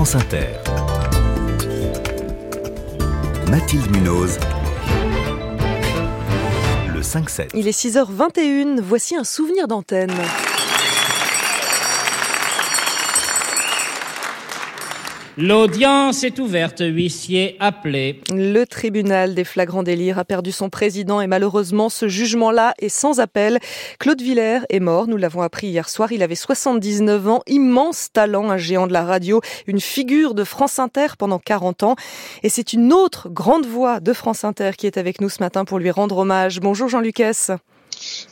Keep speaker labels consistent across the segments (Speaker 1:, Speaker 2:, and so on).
Speaker 1: France Inter. Mathilde Munoz. Le 5-7.
Speaker 2: Il est 6h21, voici un souvenir d'antenne.
Speaker 3: L'audience est ouverte, huissier appelé.
Speaker 2: Le tribunal des flagrants délires a perdu son président et malheureusement ce jugement-là est sans appel. Claude Villers est mort, nous l'avons appris hier soir, il avait 79 ans, immense talent, un géant de la radio, une figure de France Inter pendant 40 ans. Et c'est une autre grande voix de France Inter qui est avec nous ce matin pour lui rendre hommage. Bonjour Jean Lucas.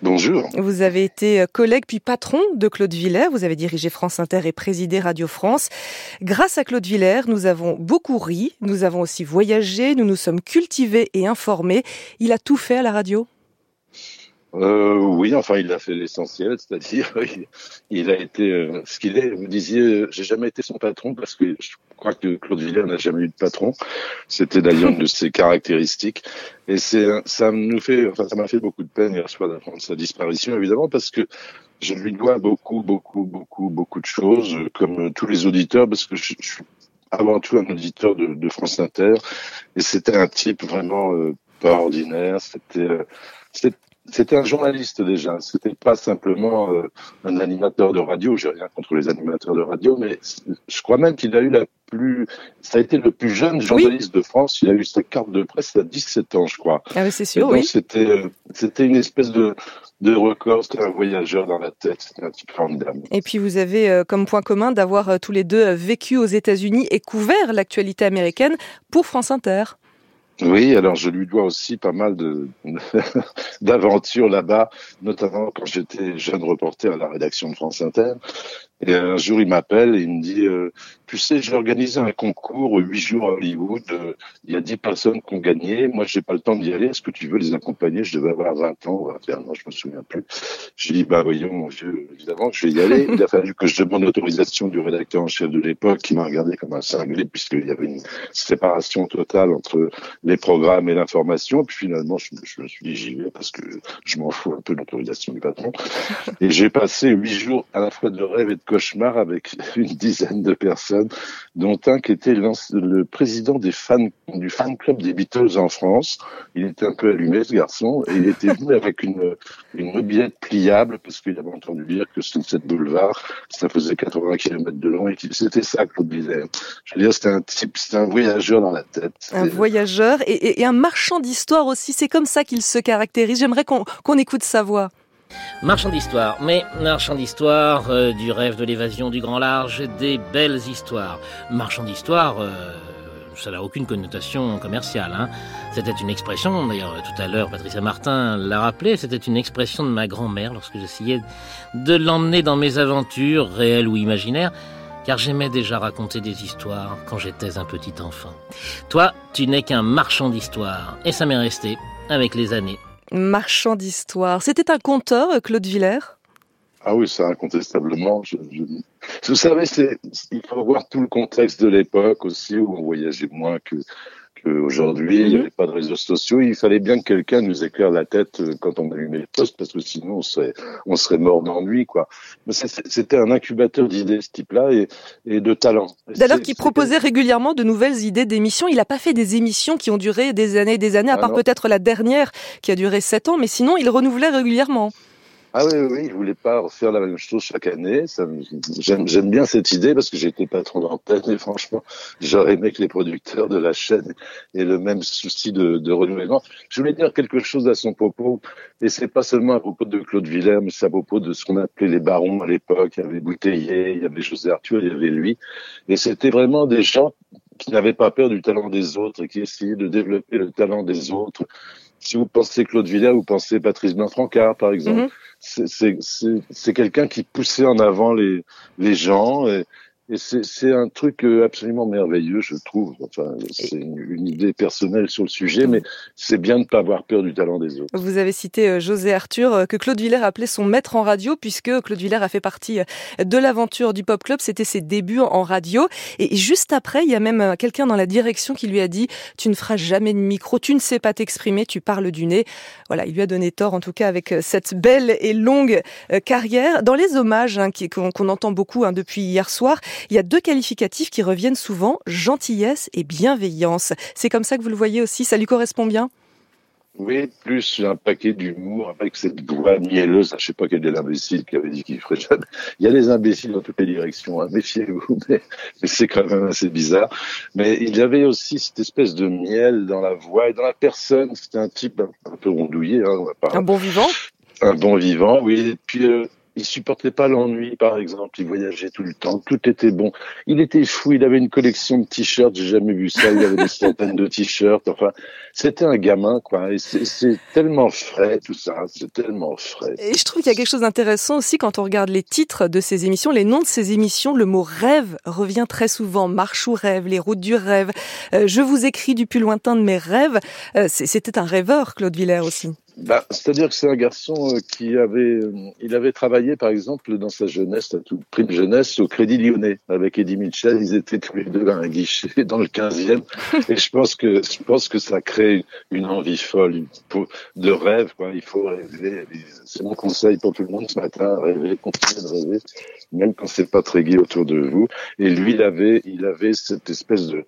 Speaker 4: Bonjour.
Speaker 2: Vous avez été euh, collègue puis patron de Claude Villers. Vous avez dirigé France Inter et présidé Radio France. Grâce à Claude Villers, nous avons beaucoup ri, nous avons aussi voyagé, nous nous sommes cultivés et informés. Il a tout fait à la radio?
Speaker 4: Euh, oui, enfin, il a fait l'essentiel, c'est-à-dire il, a été euh, ce qu'il est. Vous disiez, j'ai jamais été son patron parce que je crois que Claude Villers n'a jamais eu de patron. C'était d'ailleurs une de ses caractéristiques. Et c'est, ça nous fait, enfin, ça m'a fait beaucoup de peine hier soir d'apprendre sa disparition, évidemment, parce que je lui dois beaucoup, beaucoup, beaucoup, beaucoup de choses, comme tous les auditeurs, parce que je, suis avant tout un auditeur de, de France Inter, et c'était un type vraiment euh, pas ordinaire. C'était, c'était c'était un journaliste déjà. C'était pas simplement euh, un animateur de radio. J'ai rien contre les animateurs de radio, mais je crois même qu'il a eu la plus. Ça a été le plus jeune journaliste de France. Il a eu sa carte de presse à 17 ans, je crois.
Speaker 2: Ah c'est sûr. oui.
Speaker 4: C'était euh, c'était une espèce de de record. C'était un voyageur dans la tête. C'était un type formidable.
Speaker 2: Et puis vous avez euh, comme point commun d'avoir tous les deux vécu aux États-Unis et couvert l'actualité américaine pour France Inter.
Speaker 4: Oui, alors je lui dois aussi pas mal d'aventures là-bas, notamment quand j'étais jeune reporter à la rédaction de France Inter. Et un jour, il m'appelle et il me dit, euh, tu sais, j'ai organisé un concours huit jours à Hollywood. Il y a dix personnes qui ont gagné. Moi, j'ai pas le temps d'y aller. Est-ce que tu veux les accompagner? Je devais avoir 20 ans, 21 ans, je me souviens plus. J'ai dit, bah voyons, mon vieux, évidemment, je vais y aller. Il a fallu que je demande l'autorisation du rédacteur en chef de l'époque, qui m'a regardé comme un cinglé, puisqu'il y avait une séparation totale entre les programmes et l'information. Puis finalement, je, je me suis dit, j'y vais parce que je m'en fous un peu de l'autorisation du patron. Et j'ai passé huit jours à la fois de rêve et de cauchemar avec une dizaine de personnes, dont un qui était le président des fans, du fan club des Beatles en France. Il était un peu allumé, ce garçon, et il était venu avec une, une mobilette pliable, parce qu'il avait entendu dire que cette Boulevard, ça faisait 80 km de long, et que c'était ça, Claude Villers. Je veux dire, c'était un type, c'était un voyageur dans la tête.
Speaker 2: Un voyageur et, et, un marchand d'histoire aussi. C'est comme ça qu'il se caractérise. J'aimerais qu'on qu'on écoute sa voix.
Speaker 3: Marchand d'histoire, mais marchand d'histoire euh, du rêve de l'évasion du grand large, des belles histoires. Marchand d'histoire, euh, ça n'a aucune connotation commerciale. Hein. C'était une expression, d'ailleurs tout à l'heure Patricia Martin l'a rappelé, c'était une expression de ma grand-mère lorsque j'essayais de l'emmener dans mes aventures, réelles ou imaginaires, car j'aimais déjà raconter des histoires quand j'étais un petit enfant. Toi, tu n'es qu'un marchand d'histoire, et ça m'est resté avec les années.
Speaker 2: Marchand d'histoire. C'était un conteur, Claude Villers?
Speaker 4: Ah oui, ça, incontestablement. Je, Vous savez, il faut voir tout le contexte de l'époque aussi, où on voyageait moins que, qu'aujourd'hui. Il n'y mhm. avait pas de réseaux sociaux. Il fallait bien que quelqu'un nous éclaire la tête euh, quand on allumait le poste, parce que sinon on serait, on serait mort d'ennui, quoi. C'était un incubateur d'idées, ce type-là, et, et de talent.
Speaker 2: D'ailleurs, qui proposait régulièrement de nouvelles idées d'émissions. Il n'a pas fait des émissions qui ont duré des années et des années, à ah part peut-être la dernière qui a duré sept ans, mais sinon il renouvelait régulièrement.
Speaker 4: Ah oui, oui, il voulait pas refaire la même chose chaque année. J'aime bien cette idée parce que j'étais patron d'antenne et franchement, j'aurais aimé que les producteurs de la chaîne aient le même souci de, de renouvellement. Je voulais dire quelque chose à son propos et c'est pas seulement à propos de Claude Villers, mais c'est à propos de ce qu'on appelait les barons à l'époque. Il y avait Bouteiller, il y avait José Arthur, il y avait lui. Et c'était vraiment des gens qui n'avaient pas peur du talent des autres et qui essayaient de développer le talent des autres. Si vous pensez Claude Villers, vous pensez Patrice Blanc-Francard, par exemple. Mm-hmm c'est quelqu'un qui poussait en avant les, les gens. Et c'est un truc euh, absolument merveilleux, je trouve. Enfin, c'est une, idée personnelle sur le sujet, mais c'est bien de ne pas avoir peur du talent des autres.
Speaker 2: Vous avez cité euh, José Arthur, euh, que Claude Villers appelait son maître en radio, puisque Claude Villers a fait partie de l'aventure du Pop Club. C'était ses débuts en radio. Et juste après, il y a même quelqu'un dans la direction qui lui a dit Tu ne feras jamais de micro, tu ne sais pas t'exprimer, tu parles du nez. Voilà, il lui a donné tort, en tout cas, avec cette belle et longue carrière. Dans les hommages hein, qu'on entend beaucoup hein, depuis hier soir, il y a deux qualificatifs qui reviennent souvent, gentillesse et bienveillance. C'est comme ça que vous le voyez aussi, ça lui correspond bien?
Speaker 4: Oui, plus un paquet d'humour avec cette voix mielleuse. Je sais pas quel est l'imbécile qui avait dit qu'il ferait jamais. Il y a des imbéciles dans toutes les directions. Hein. Méfiez-vous, mais, c'est quand même assez bizarre. Mais il y avait aussi cette espèce de miel dans la voix et dans la personne. C'était un type un, peu rondouillé. Hein,
Speaker 2: un bon vivant?
Speaker 4: Un bon vivant, oui. Et puis euh, il supportait pas l'ennui, par exemple. Il voyageait tout le temps. Tout était bon. Il était fou. Il avait une collection de t-shirts. J'ai jamais vu ça. Il avait des centaines de t-shirts. Enfin, c'était un gamin, quoi. Et c'est tellement frais, tout ça. C'est tellement frais.
Speaker 2: Et je trouve qu'il y a quelque chose d'intéressant aussi quand on regarde les titres de ces émissions, les noms de ces émissions. Le mot rêve revient très souvent. Marche ou rêve, les routes du rêve. Euh, je vous écris du plus lointain de mes rêves. Euh, c'était un rêveur, Claude Villers aussi.
Speaker 4: Bah, C'est-à-dire que c'est un garçon euh, qui avait, euh, il avait travaillé par exemple dans sa jeunesse, à tout prime jeunesse, au Crédit Lyonnais avec Eddie Mitchell. Ils étaient tous les deux à un guichet dans le 15e. Et je pense que je pense que ça crée une envie folle de rêve. Quoi. Il faut rêver. C'est mon conseil pour tout le monde ce matin rêver, continuer de rêver, même quand c'est pas très gai autour de vous. Et lui, il avait, il avait cette espèce de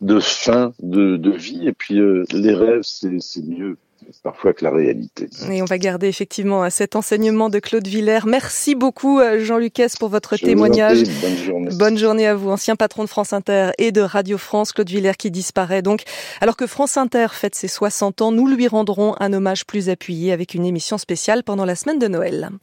Speaker 4: de fin de, de vie. Et puis euh, les rêves, c'est mieux parfois que la réalité.
Speaker 2: Et on va garder effectivement cet enseignement de Claude Villers. Merci beaucoup euh, Jean Lucas pour votre témoignage.
Speaker 4: bonne journée.
Speaker 2: Bonne journée à vous, ancien patron de France Inter et de Radio France, Claude Villers qui disparaît donc. Alors que France Inter fête ses 60 ans, nous lui rendrons un hommage plus appuyé avec une émission spéciale pendant la semaine de Noël.